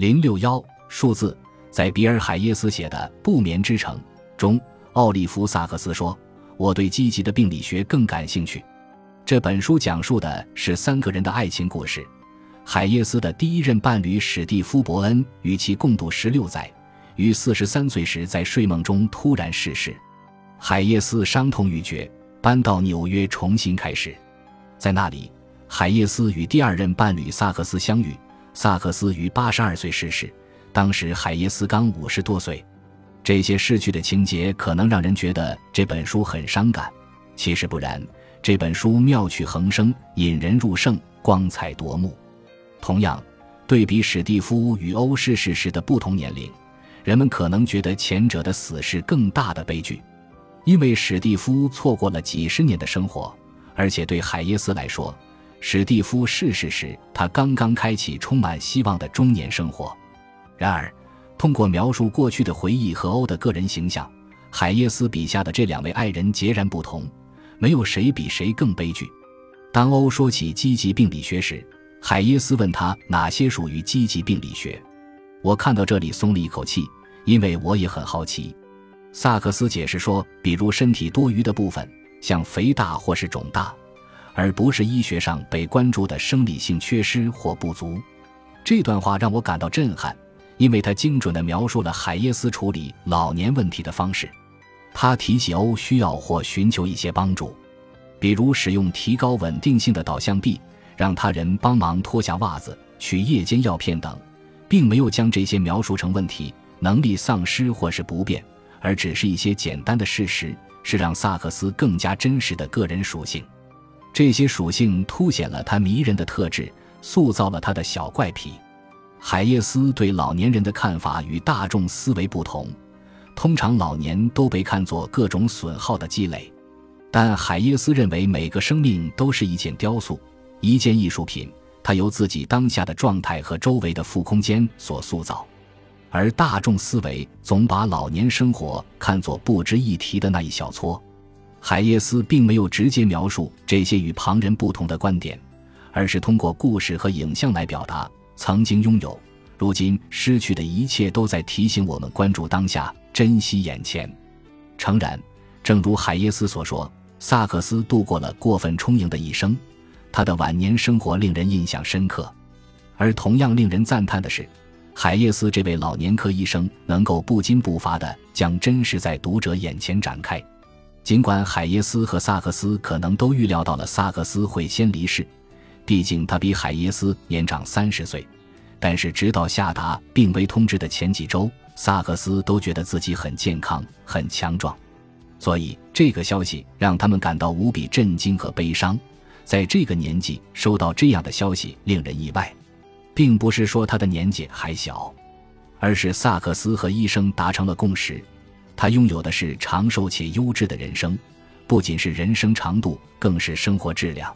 零六幺数字，在比尔·海耶斯写的《不眠之城》中，奥利弗·萨克斯说：“我对积极的病理学更感兴趣。”这本书讲述的是三个人的爱情故事。海耶斯的第一任伴侣史蒂夫·伯恩与其共度十六载，于四十三岁时在睡梦中突然逝世。海耶斯伤痛欲绝，搬到纽约重新开始。在那里，海耶斯与第二任伴侣萨克斯相遇。萨克斯于八十二岁逝世，当时海耶斯刚五十多岁。这些逝去的情节可能让人觉得这本书很伤感，其实不然。这本书妙趣横生，引人入胜，光彩夺目。同样，对比史蒂夫与欧逝世时的不同年龄，人们可能觉得前者的死是更大的悲剧，因为史蒂夫错过了几十年的生活，而且对海耶斯来说。史蒂夫逝世时，他刚刚开启充满希望的中年生活。然而，通过描述过去的回忆和欧的个人形象，海耶斯笔下的这两位爱人截然不同，没有谁比谁更悲剧。当欧说起积极病理学时，海耶斯问他哪些属于积极病理学。我看到这里松了一口气，因为我也很好奇。萨克斯解释说，比如身体多余的部分，像肥大或是肿大。而不是医学上被关注的生理性缺失或不足。这段话让我感到震撼，因为它精准地描述了海耶斯处理老年问题的方式。他提起欧需要或寻求一些帮助，比如使用提高稳定性的导向臂，让他人帮忙脱下袜子、取夜间药片等，并没有将这些描述成问题、能力丧失或是不便，而只是一些简单的事实，是让萨克斯更加真实的个人属性。这些属性凸显了他迷人的特质，塑造了他的小怪癖。海耶斯对老年人的看法与大众思维不同，通常老年都被看作各种损耗的积累，但海耶斯认为每个生命都是一件雕塑，一件艺术品，它由自己当下的状态和周围的负空间所塑造，而大众思维总把老年生活看作不值一提的那一小撮。海耶斯并没有直接描述这些与旁人不同的观点，而是通过故事和影像来表达曾经拥有、如今失去的一切，都在提醒我们关注当下，珍惜眼前。诚然，正如海耶斯所说，萨克斯度过了过分充盈的一生，他的晚年生活令人印象深刻。而同样令人赞叹的是，海耶斯这位老年科医生能够不惊不乏地将真实在读者眼前展开。尽管海耶斯和萨克斯可能都预料到了萨克斯会先离世，毕竟他比海耶斯年长三十岁，但是直到下达病危通知的前几周，萨克斯都觉得自己很健康、很强壮，所以这个消息让他们感到无比震惊和悲伤。在这个年纪收到这样的消息令人意外，并不是说他的年纪还小，而是萨克斯和医生达成了共识。他拥有的是长寿且优质的人生，不仅是人生长度，更是生活质量。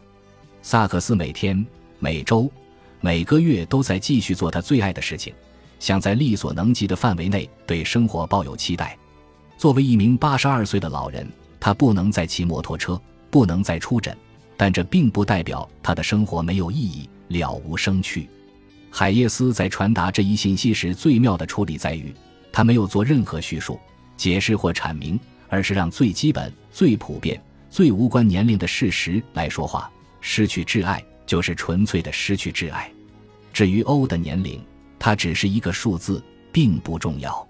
萨克斯每天、每周、每个月都在继续做他最爱的事情，想在力所能及的范围内对生活抱有期待。作为一名八十二岁的老人，他不能再骑摩托车，不能再出诊，但这并不代表他的生活没有意义、了无生趣。海耶斯在传达这一信息时最妙的处理在于，他没有做任何叙述。解释或阐明，而是让最基本、最普遍、最无关年龄的事实来说话。失去挚爱就是纯粹的失去挚爱。至于 O 的年龄，它只是一个数字，并不重要。